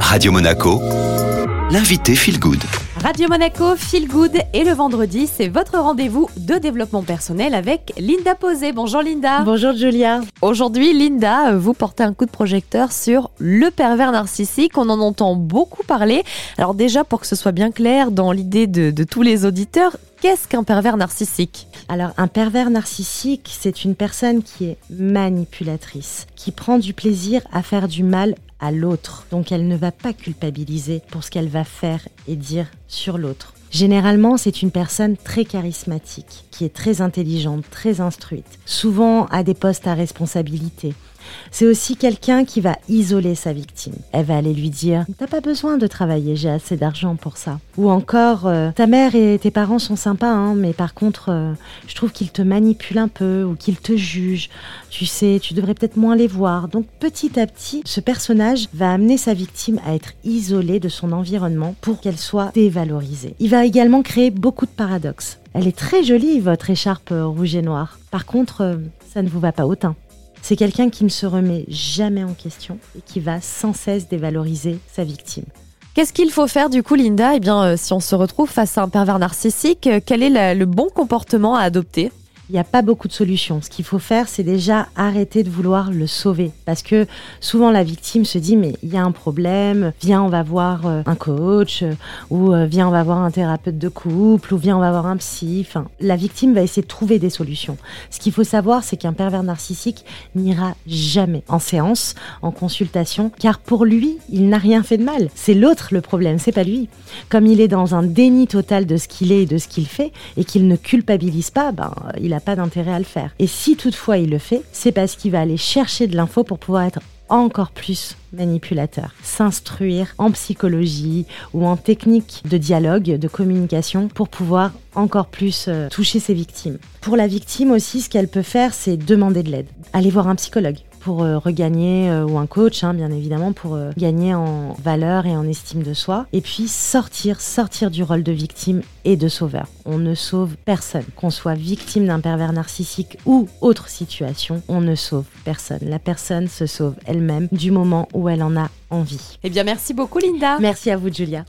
Radio Monaco, l'invité Feel Good. Radio Monaco, Feel Good et le vendredi, c'est votre rendez-vous de développement personnel avec Linda Posé. Bonjour Linda. Bonjour Julia. Aujourd'hui, Linda, vous portez un coup de projecteur sur le pervers narcissique. On en entend beaucoup parler. Alors déjà, pour que ce soit bien clair dans l'idée de, de tous les auditeurs, qu'est-ce qu'un pervers narcissique? Alors un pervers narcissique, c'est une personne qui est manipulatrice, qui prend du plaisir à faire du mal à l'autre. Donc elle ne va pas culpabiliser pour ce qu'elle va faire et dire sur l'autre. Généralement, c'est une personne très charismatique, qui est très intelligente, très instruite, souvent à des postes à responsabilité. C'est aussi quelqu'un qui va isoler sa victime. Elle va aller lui dire T'as pas besoin de travailler, j'ai assez d'argent pour ça. Ou encore euh, Ta mère et tes parents sont sympas, hein, mais par contre, euh, je trouve qu'ils te manipulent un peu ou qu'ils te jugent. Tu sais, tu devrais peut-être moins les voir. Donc petit à petit, ce personnage va amener sa victime à être isolée de son environnement pour qu'elle soit dévalorisée. Il va également créer beaucoup de paradoxes. Elle est très jolie, votre écharpe rouge et noire. Par contre, ça ne vous va pas autant. C'est quelqu'un qui ne se remet jamais en question et qui va sans cesse dévaloriser sa victime. Qu'est-ce qu'il faut faire du coup, Linda? Eh bien, euh, si on se retrouve face à un pervers narcissique, euh, quel est le bon comportement à adopter? Il n'y a pas beaucoup de solutions. Ce qu'il faut faire, c'est déjà arrêter de vouloir le sauver. Parce que souvent, la victime se dit, mais il y a un problème, viens, on va voir euh, un coach, euh, ou euh, viens, on va voir un thérapeute de couple, ou viens, on va voir un psy. Enfin, la victime va essayer de trouver des solutions. Ce qu'il faut savoir, c'est qu'un pervers narcissique n'ira jamais en séance, en consultation, car pour lui, il n'a rien fait de mal. C'est l'autre le problème, c'est pas lui. Comme il est dans un déni total de ce qu'il est et de ce qu'il fait, et qu'il ne culpabilise pas, ben, il n'a pas d'intérêt à le faire. Et si toutefois il le fait, c'est parce qu'il va aller chercher de l'info pour pouvoir être encore plus manipulateur, s'instruire en psychologie ou en technique de dialogue, de communication pour pouvoir encore plus euh, toucher ses victimes. Pour la victime aussi, ce qu'elle peut faire, c'est demander de l'aide. Aller voir un psychologue pour euh, regagner, euh, ou un coach, hein, bien évidemment, pour euh, gagner en valeur et en estime de soi. Et puis sortir, sortir du rôle de victime et de sauveur. On ne sauve personne. Qu'on soit victime d'un pervers narcissique ou autre situation, on ne sauve personne. La personne se sauve elle-même du moment où elle en a envie. Eh bien, merci beaucoup, Linda. Merci à vous, Julia.